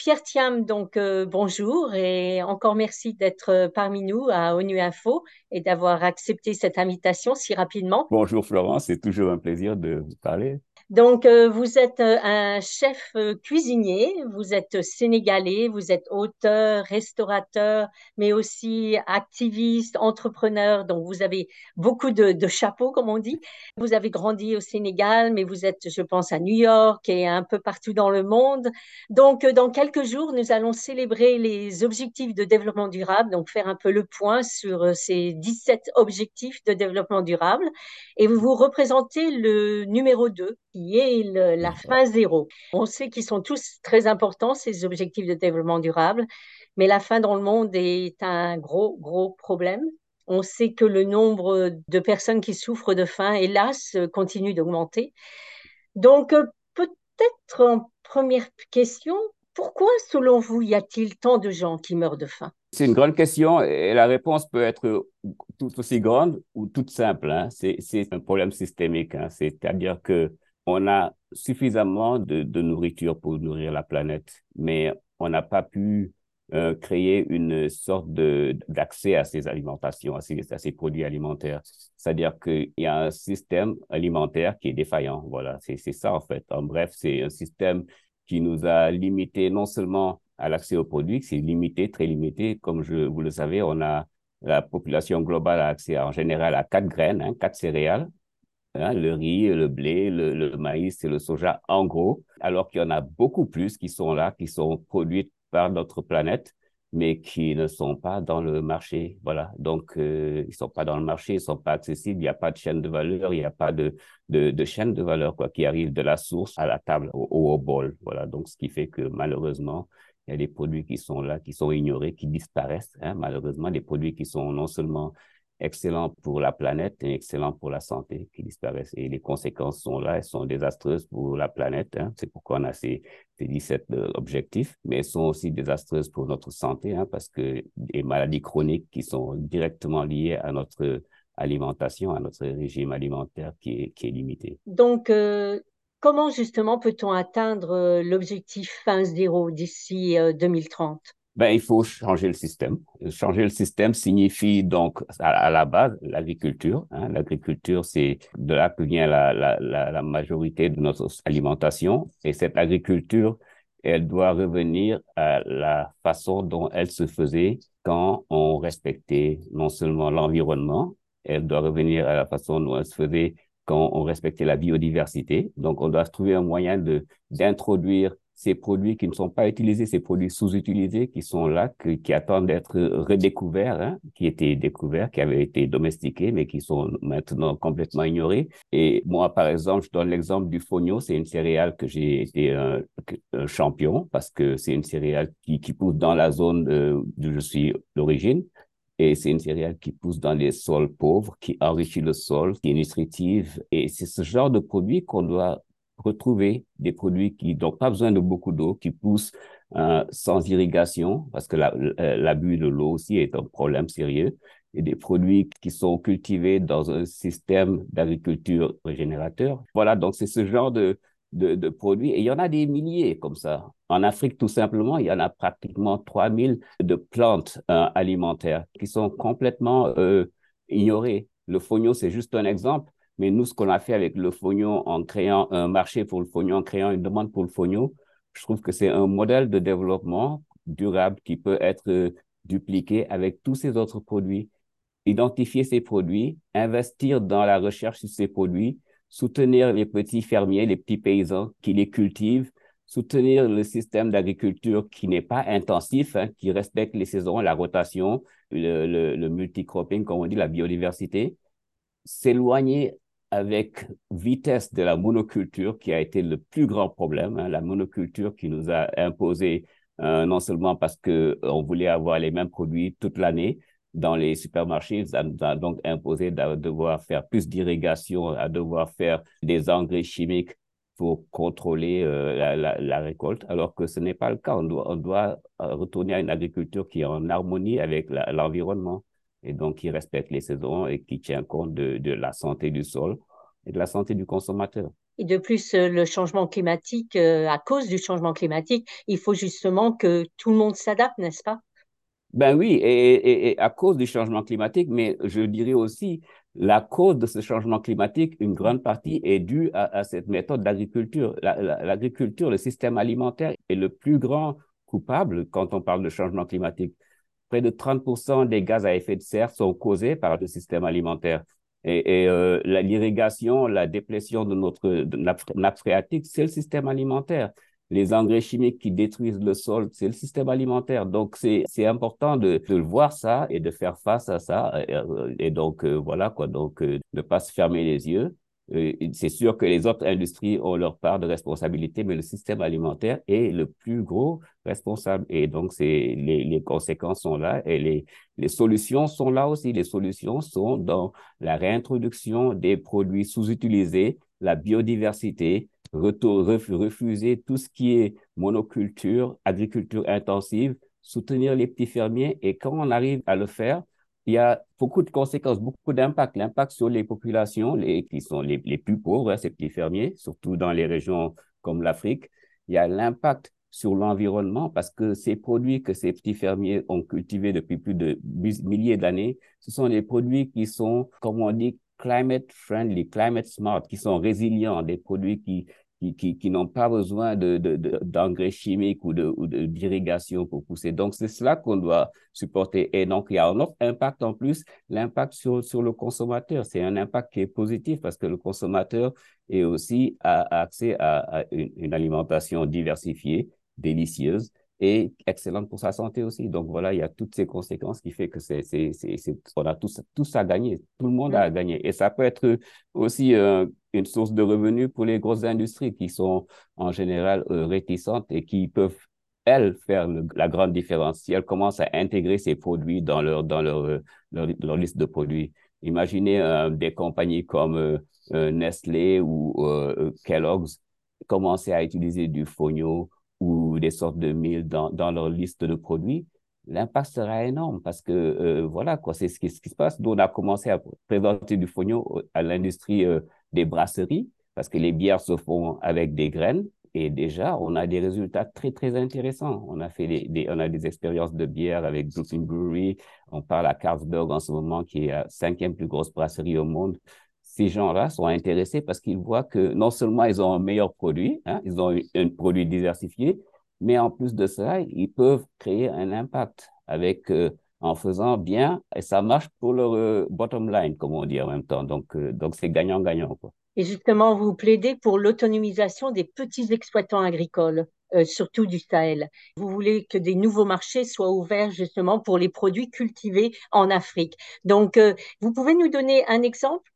Pierre Thiam, donc euh, bonjour et encore merci d'être parmi nous à ONU Info et d'avoir accepté cette invitation si rapidement. Bonjour Florence, c'est toujours un plaisir de vous parler. Donc, euh, vous êtes euh, un chef euh, cuisinier, vous êtes sénégalais, vous êtes auteur, restaurateur, mais aussi activiste, entrepreneur. Donc, vous avez beaucoup de, de, chapeaux, comme on dit. Vous avez grandi au Sénégal, mais vous êtes, je pense, à New York et un peu partout dans le monde. Donc, dans quelques jours, nous allons célébrer les objectifs de développement durable, donc faire un peu le point sur ces 17 objectifs de développement durable. Et vous représentez le numéro 2 qui est la fin zéro. On sait qu'ils sont tous très importants, ces objectifs de développement durable, mais la faim dans le monde est un gros, gros problème. On sait que le nombre de personnes qui souffrent de faim, hélas, continue d'augmenter. Donc, peut-être en première question, pourquoi, selon vous, y a-t-il tant de gens qui meurent de faim? C'est une grande question et la réponse peut être tout aussi grande ou toute simple. Hein. C'est un problème systémique. Hein. C'est-à-dire que on a suffisamment de, nourriture pour nourrir la planète, mais on n'a pas pu euh, créer une sorte d'accès à ces alimentations, à ces, produits alimentaires. C'est-à-dire qu'il y a un système alimentaire qui est défaillant. Voilà, c'est ça en fait. En bref, c'est un système qui nous a limité non seulement à l'accès aux produits, c'est limité, très limité. Comme vous le savez, on a la population globale a accès en général à quatre graines, hein, quatre céréales, Hein, le riz, le blé, le, maïs et le soja en gros, alors qu'il y en a beaucoup plus qui sont là, qui sont produits par notre planète, mais qui ne sont pas dans le marché. Voilà, donc euh, ils sont pas dans le marché, ils sont pas accessibles, il n'y a pas de chaîne de valeur, il n'y a pas de, de, de, chaîne de valeur quoi, qui arrive de la source à la table, au, au bol. Voilà, donc ce qui fait que malheureusement, il y a des produits qui sont là, qui sont ignorés, qui disparaissent. Hein, malheureusement, des produits qui sont non seulement excellent pour la planète et excellent pour la santé qui disparaissent. Et les conséquences sont là, elles sont désastreuses pour la planète. Hein. C'est pourquoi on a ces, ces 17 euh, objectifs, mais elles sont aussi désastreuses pour notre santé hein, parce que des maladies chroniques qui sont directement liées à notre alimentation, à notre régime alimentaire qui est, qui est limité. Donc, euh, comment justement peut-on atteindre euh, l'objectif fin zéro d'ici 2030 ben, il faut changer le système. Changer le système signifie donc à, la base l'agriculture. Hein. L'agriculture, c'est de là que vient la, la, majorité de notre alimentation. Et cette agriculture, elle doit revenir à la façon dont elle se faisait quand on respectait non seulement l'environnement, elle doit revenir à la façon dont elle se faisait quand on respectait la biodiversité. Donc, on doit trouver un moyen d'introduire ces produits qui ne sont pas utilisés, ces produits sous-utilisés qui sont là, qui attendent d'être redécouverts, hein, qui étaient découverts, qui avaient été domestiqués, mais qui sont maintenant complètement ignorés. Et moi, par exemple, je donne l'exemple du fonio. C'est une céréale que j'ai été un, champion parce que c'est une céréale qui, qui pousse dans la zone d'où je suis d'origine. Et c'est une céréale qui pousse dans les sols pauvres, qui enrichit le sol, qui est nutritive. Et c'est ce genre de produit qu'on doit retrouver des produits qui n'ont pas besoin de beaucoup d'eau, qui poussent euh, sans irrigation, parce que l'abus de l'eau aussi est un problème sérieux, et des produits qui sont cultivés dans un système d'agriculture régénérateur. Voilà, donc c'est ce genre de, de, de, produits, et il y en a des milliers comme ça. En Afrique, tout simplement, il y en a pratiquement 3000 de plantes euh, alimentaires qui sont complètement euh, ignorées. Le fognon, c'est juste un exemple. Mais nous, ce qu'on a fait avec le fognon en créant un marché pour le fognon, en créant une demande pour le fognon, je trouve que c'est un modèle de développement durable qui peut être euh, dupliqué avec tous ces autres produits. Identifier ces produits, investir dans la recherche sur ces produits, soutenir les petits fermiers, les petits paysans qui les cultivent, soutenir le système d'agriculture qui n'est pas intensif, hein, qui respecte les saisons, la rotation, le, le, le multicropping, comme on dit, la biodiversité, s'éloigner avec vitesse de la monoculture qui a été le plus grand problème, hein, la monoculture qui nous a imposé euh, non seulement parce que euh, on voulait avoir les mêmes produits toute l'année dans les supermarchés, ça nous a donc imposé de devoir faire plus d'irrigation, à devoir faire des engrais chimiques pour contrôler euh, la, la, récolte, alors que ce n'est pas le cas. On doit, on doit retourner à une agriculture qui est en harmonie avec l'environnement et donc qui respecte les saisons et qui tient compte de, de la santé du sol et de la santé du consommateur. Et de plus, le changement climatique, à cause du changement climatique, il faut justement que tout le monde s'adapte, n'est-ce pas? Ben oui, et, à cause du changement climatique, mais je dirais aussi la cause de ce changement climatique, une grande partie est due à, cette méthode d'agriculture. L'agriculture, le système alimentaire est le plus grand coupable quand on parle de changement climatique. Près de 30% des gaz à effet de serre sont causés par le système alimentaire. Et, euh, l'irrigation, la déplétion de notre nappe phréatique, c'est le système alimentaire les engrais chimiques qui détruisent le sol, c'est le système alimentaire. Donc, c'est important de, de voir ça et de faire face à ça. Et, donc, euh, voilà quoi. Donc, euh, ne pas se fermer les yeux. Euh, c'est sûr que les autres industries ont leur part de responsabilité, mais le système alimentaire est le plus gros responsable. Et donc, les, les conséquences sont là et les, les solutions sont là aussi. Les solutions sont dans la réintroduction des produits sous-utilisés, la biodiversité, refuser tout ce qui est monoculture, agriculture intensive, soutenir les petits fermiers. Et quand on arrive à le faire, il y a beaucoup de conséquences, beaucoup d'impact. L'impact sur les populations les, qui sont les, les plus pauvres, hein, ces petits fermiers, surtout dans les régions comme l'Afrique. Il y a l'impact sur l'environnement parce que ces produits que ces petits fermiers ont cultivés depuis plus de milliers d'années, ce sont des produits qui sont, comme on dit, climate friendly, climate smart, qui sont résilients, des produits qui, qui, qui, n'ont pas besoin de, d'engrais chimiques ou, de, ou d'irrigation pour pousser. Donc, c'est cela qu'on doit supporter. Et donc, il y a un autre impact en plus, l'impact sur, sur le consommateur. C'est un impact qui est positif parce que le consommateur est aussi a accès à, une, une alimentation diversifiée, délicieuse et excellente pour sa santé aussi. Donc voilà, il y a toutes ces conséquences qui fait que c'est, c'est, c'est, on a tous, tous à gagner. Tout le monde a à gagner. Et ça peut être aussi euh, une source de revenus pour les grosses industries qui sont en général euh, réticentes et qui peuvent elles faire la grande différence si elles commencent à intégrer ces produits dans leur dans leur, euh, leur, liste de produits. Imaginez des compagnies comme Nestlé ou Kellogg's commencer à utiliser du fonio ou des sortes de mille dans, dans leur liste de produits, l'impact sera énorme parce que euh, voilà quoi, c'est ce qui, ce qui se passe. Nous, on a commencé à présenter du fonio à l'industrie euh, des brasseries parce que les bières se font avec des graines et déjà, on a des résultats très, très intéressants. On a fait des, on a des expériences de bière avec Brooklyn Brewery. On parle à Carlsberg en ce moment, qui est la cinquième plus grosse brasserie au monde ces gens-là sont intéressés parce qu'ils voient que non seulement ils ont un meilleur produit, hein, ils ont un produit diversifié, mais en plus de ça, ils peuvent créer un impact avec euh, en faisant bien et ça marche pour leur euh, bottom line, comme on dit en même temps. Donc, euh, donc c'est gagnant-gagnant. Et justement, vous plaidez pour l'autonomisation des petits exploitants agricoles. surtout du Sahel. Vous voulez que des nouveaux marchés soient ouverts justement pour les produits cultivés en Afrique. Donc, vous pouvez nous donner un exemple?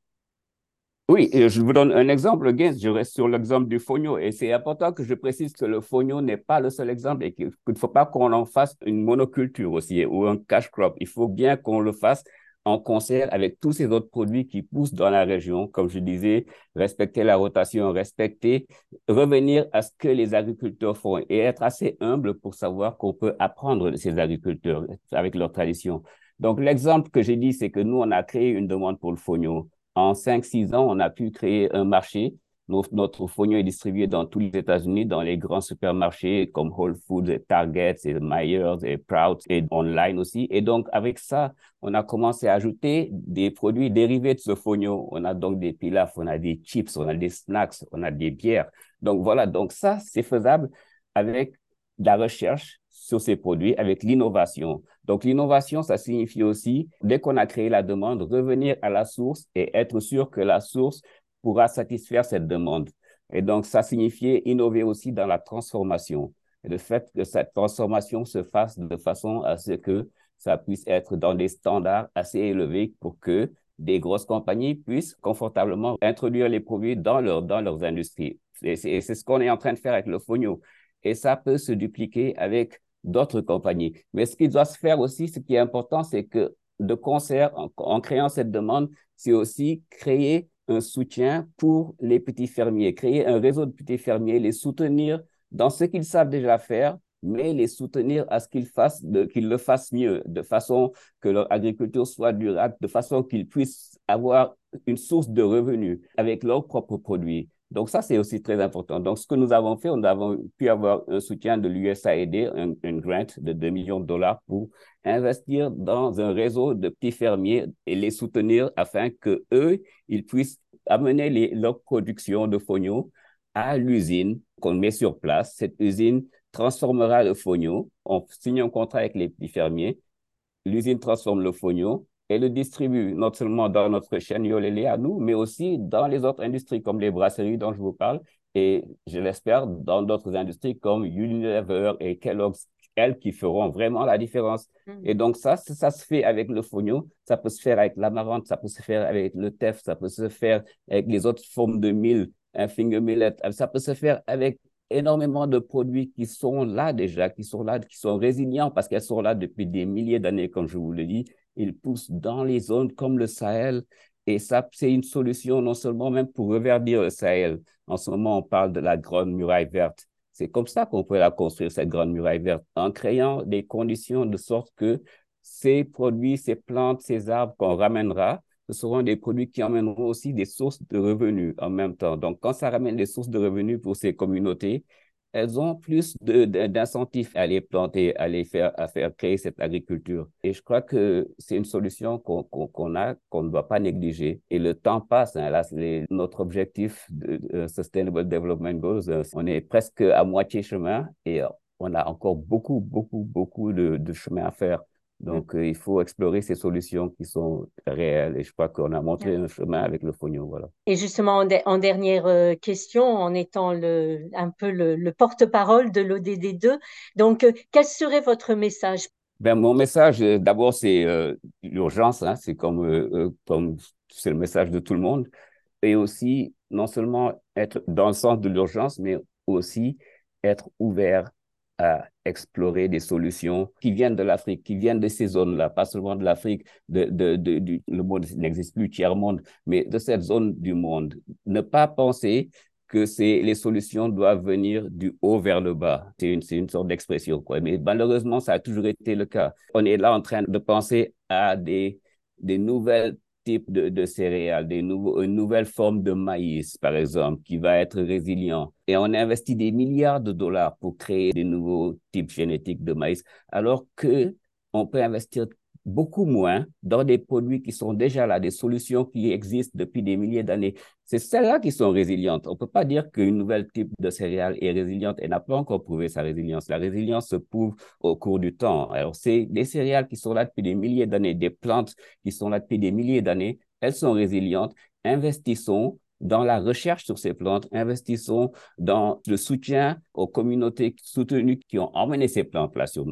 Oui, je vous donne un exemple, Gaines. Je reste sur l'exemple du fonio. Et c'est important que je précise que le fonio n'est pas le seul exemple et qu'il ne faut pas qu'on en fasse une monoculture aussi ou un cash crop. Il faut bien qu'on le fasse en concert avec tous ces autres produits qui poussent dans la région. Comme je disais, respecter la rotation, respecter, revenir à ce que les agriculteurs font et être assez humble pour savoir qu'on peut apprendre de ces agriculteurs avec leur tradition. Donc, l'exemple que j'ai dit, c'est que nous, on a créé une demande pour le fonio en 5-6 ans, on a pu créer un marché. Notre, fonio est distribué dans tous les États-Unis, dans les grands supermarchés comme Whole Foods, et Target, et Myers, et Proud, et online aussi. Et donc, avec ça, on a commencé à ajouter des produits dérivés de ce fonio. On a donc des pilafs, on a des chips, on a des snacks, on a des bières. Donc voilà, donc ça, c'est faisable avec la recherche sur ces produits avec l'innovation. Donc l'innovation, ça signifie aussi, dès qu'on a créé la demande, revenir à la source et être sûr que la source pourra satisfaire cette demande. Et donc ça signifiait innover aussi dans la transformation. Le fait que cette transformation se fasse de façon à ce que ça puisse être dans des standards assez élevés pour que des grosses compagnies puissent confortablement introduire les produits dans, leur, dans leurs industries. Et c'est ce qu'on est en train de faire avec le Fonio. Et ça peut se dupliquer avec d'autres compagnies. Mais ce qui doit se faire aussi, ce qui est important, c'est que de concert, en, créant cette demande, c'est aussi créer un soutien pour les petits fermiers, créer un réseau de petits fermiers, les soutenir dans ce qu'ils savent déjà faire, mais les soutenir à ce qu'ils fassent, qu'ils le fassent mieux, de façon que leur agriculture soit durable, de façon qu'ils puissent avoir une source de revenus avec leurs propres produits. Donc ça, c'est aussi très important. Donc ce que nous avons fait, on avons pu avoir un soutien de l'USAID, un, grant de 2 millions de dollars pour investir dans un réseau de petits fermiers et les soutenir afin que eux, ils puissent amener leur production de fonio à l'usine qu'on met sur place. Cette usine transformera le fonio. On signe un contrat avec les petits fermiers. L'usine transforme le fonio et le distribue non seulement dans notre chaîne Yolélé à nous, mais aussi dans les autres industries comme les brasseries dont je vous parle et je l'espère dans d'autres industries comme Unilever et Kellogg's elles qui feront vraiment la différence. Mm. Et donc, ça, ça se fait avec le fonio, ça peut se faire avec l'amarante, ça peut se faire avec le teff, ça peut se faire avec les autres formes de mille, un finger millet, ça peut se faire avec énormément de produits qui sont là déjà, qui sont là, qui sont résilients parce qu'elles sont là depuis des milliers d'années, comme je vous le dis. Ils poussent dans les zones comme le Sahel. Et ça, c'est une solution non seulement même pour reverdir le Sahel. En ce moment, on parle de la grande muraille verte. C'est comme ça qu'on peut la construire, cette grande muraille verte, en créant des conditions de sorte que ces produits, ces plantes, ces arbres qu'on ramènera, ce seront des produits qui amèneront aussi des sources de revenus en même temps. Donc, quand ça ramène des sources de revenus pour ces communautés, elles ont plus d'incentifs à les planter, à les faire, à faire créer cette agriculture. Et je crois que c'est une solution qu'on a, qu'on ne doit pas négliger. Et le temps passe. Hein. Là, notre objectif de, Sustainable Development Goals, euh, on est presque à moitié chemin et on a encore beaucoup, beaucoup, beaucoup de, de chemin à faire. Donc, euh, il faut explorer ces solutions qui sont réelles. Et je crois qu'on a montré un chemin avec le Fognon. Voilà. Et justement, en, dernière euh, question, en étant le, un peu le, porte-parole de l'ODD2, donc, euh, quel serait votre message? Ben, Mon message, d'abord, c'est l'urgence. Hein, c'est comme, comme c'est le message de tout le monde. Et aussi, non seulement être dans le sens de l'urgence, mais aussi être ouvert à explorer des solutions qui viennent de l'Afrique, qui viennent de ces zones-là, pas seulement de l'Afrique, de, le monde n'existe plus, tiers-monde, mais de cette zone du monde. Ne pas penser que les solutions doivent venir du haut vers le bas. C'est une, une sorte d'expression, quoi. Mais malheureusement, ça a toujours été le cas. On est là en train de penser à des, des nouvelles type de, de céréales, des nouveaux, une nouvelle forme de maïs, par exemple, qui va être résilient. Et on investit des milliards de dollars pour créer des nouveaux types génétiques de maïs, alors que on peut investir beaucoup moins dans des produits qui sont déjà là, des solutions qui existent depuis des milliers d'années. C'est celles-là qui sont résilientes. On ne peut pas dire qu'une nouvelle type de céréale est résiliente et n'a pas encore prouvé sa résilience. La résilience se prouve au cours du temps. Alors, c'est des céréales qui sont là depuis des milliers d'années, des plantes qui sont là depuis des milliers d'années. Elles sont résilientes. Investissons dans la recherche sur ces plantes, investissons dans le soutien aux communautés soutenues qui ont emmené ces plantes-là, sur,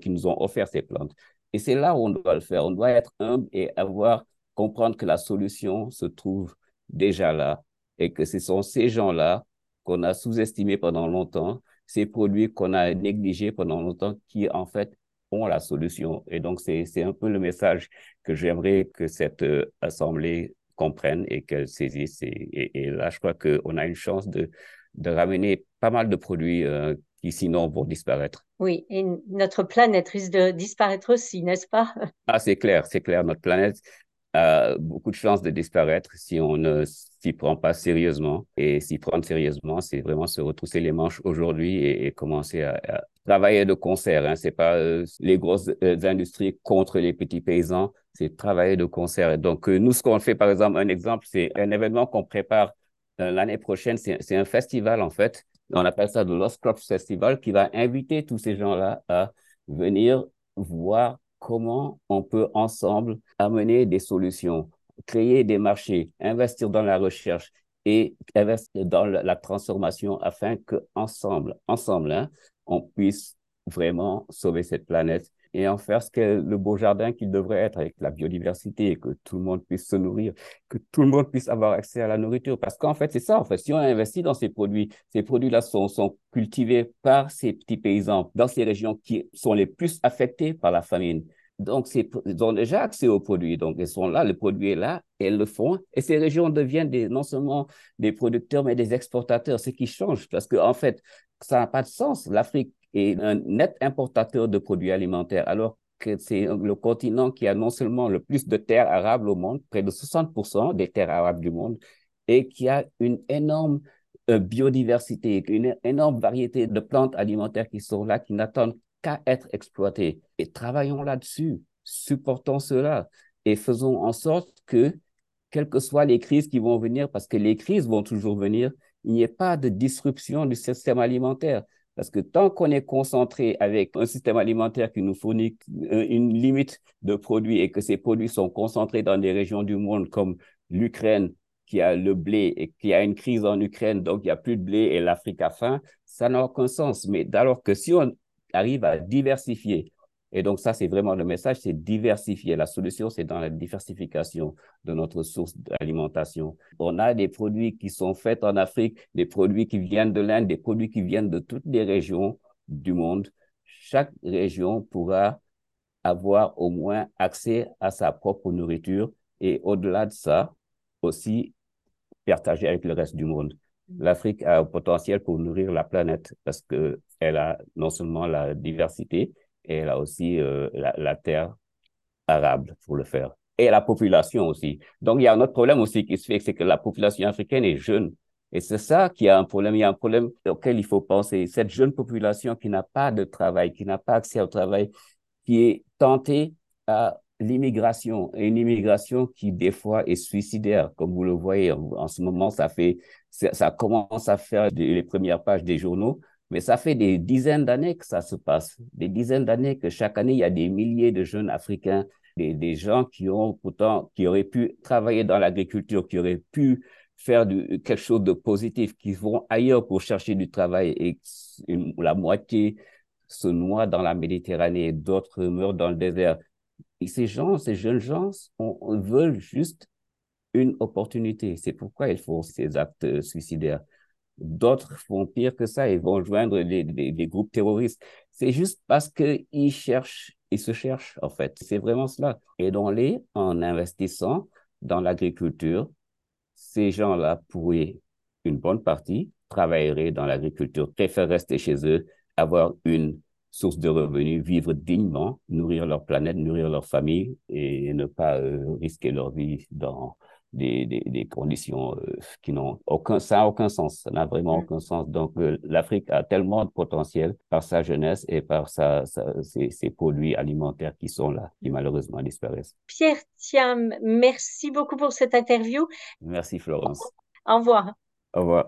qui nous ont offert ces plantes. Et c'est là où on doit le faire. On doit être humble et avoir, comprendre que la solution se trouve déjà là et que ce sont ces gens-là qu'on a sous-estimés pendant longtemps, ces produits qu'on a négligés pendant longtemps qui, en fait, ont la solution. Et donc, c'est, un peu le message que j'aimerais que cette euh, assemblée comprenne et qu'elle saisisse. Et, et, là, je crois qu'on a une chance de, de ramener pas mal de produits euh, qui sinon vont disparaître. Oui, et notre planète risque de disparaître aussi, n'est-ce pas? Ah, c'est clair, c'est clair. Notre planète a beaucoup de chances de disparaître si on ne s'y prend pas sérieusement. Et s'y prendre sérieusement, c'est vraiment se retrousser les manches aujourd'hui et, commencer à, travailler de concert. Hein. C'est pas euh, les grosses euh, industries contre les petits paysans, c'est travailler de concert. donc, euh, nous, ce qu'on fait, par exemple, un exemple, c'est un événement qu'on prépare l'année prochaine. C'est un festival, en fait, on appelle ça le Lost Crops Festival, qui va inviter tous ces gens-là à venir voir comment on peut ensemble amener des solutions, créer des marchés, investir dans la recherche et investir dans la transformation afin que ensemble, ensemble, hein, on puisse vraiment sauver cette planète et en faire ce qu'est le beau jardin qu'il devrait être avec la biodiversité, que tout le monde puisse se nourrir, que tout le monde puisse avoir accès à la nourriture. Parce qu'en fait, c'est ça, en fait, si on investit dans ces produits, ces produits-là sont, cultivés par ces petits paysans dans ces régions qui sont les plus affectées par la famine. Donc, ils ont déjà accès aux produits. Donc, ils sont là, le produit est là, et ils le font. Et ces régions deviennent non seulement des producteurs, mais des exportateurs, ce qui change. Parce qu'en en fait, ça n'a pas de sens. L'Afrique est un net importateur de produits alimentaires, alors que c'est le continent qui a non seulement le plus de terres arables au monde, près de 60% des terres arables du monde, et qui a une énorme biodiversité, une énorme variété de plantes alimentaires qui sont là, qui n'attendent qu'à être exploitées. Et travaillons là-dessus, supportons cela et faisons en sorte que, quelles que soient les crises qui vont venir, parce que les crises vont toujours venir, il n'y ait pas de disruption du système alimentaire. Parce que tant qu'on est concentré avec un système alimentaire qui nous fournit euh, une limite de produits et que ces produits sont concentrés dans des régions du monde comme l'Ukraine, qui a le blé et qui a une crise en Ukraine, donc il n'y a plus de blé et l'Afrique a faim, ça n'a aucun sens. Mais alors que si on arrive à diversifier, et donc ça c'est vraiment le message, c'est diversifier. La solution, c'est dans la diversification de notre source d'alimentation. On a des produits qui sont faits en Afrique, des produits qui viennent de l'Inde, des produits qui viennent de toutes les régions du monde. Chaque région pourra avoir au moins accès à sa propre nourriture et au-delà de ça, aussi partagée avec le reste du monde. L'Afrique a un potentiel pour nourrir la planète parce qu'elle a non seulement la diversité, elle a aussi euh, la, terre arable pour le faire. Et la population aussi. Donc, il y a un autre problème aussi qui se fait, c'est que la population africaine est jeune. Et c'est ça qui a un problème. Il y a un problème auquel il faut penser. Cette jeune population qui n'a pas de travail, qui n'a pas accès au travail, qui est tentée à l'immigration, et une immigration qui des fois est suicidaire, comme vous le voyez en, ce moment, ça fait, ça, commence à faire les premières pages des journaux, mais ça fait des dizaines d'années que ça se passe, des dizaines d'années que chaque année il y a des milliers de jeunes Africains, des, gens qui ont pourtant, qui auraient pu travailler dans l'agriculture, qui auraient pu faire quelque chose de positif, qui vont ailleurs pour chercher du travail et la moitié se noient dans la Méditerranée, d'autres meurent dans le désert. Et ces gens, ces jeunes gens, on, veulent juste une opportunité. C'est pourquoi ils font ces actes suicidaires. D'autres font pire que ça, ils vont joindre des, groupes terroristes. C'est juste parce qu'ils cherchent, ils se cherchent en fait. C'est vraiment cela. Aidons-les en investissant dans l'agriculture. Ces gens-là pourraient, une bonne partie, travailleraient dans l'agriculture, préfèrent rester chez eux, avoir une source de revenus, vivre dignement, nourrir leur planète, nourrir leur famille et ne pas euh, risquer leur vie dans des, des, des conditions euh, qui n'ont aucun, ça n'a aucun sens, ça n'a vraiment mm. aucun sens. Donc, euh, l'Afrique a tellement de potentiel par sa jeunesse et par sa, ses, ses, produits alimentaires qui sont là, qui malheureusement disparaissent. Pierre Thiam, merci beaucoup pour cette interview. Merci Florence. Au revoir. Au revoir.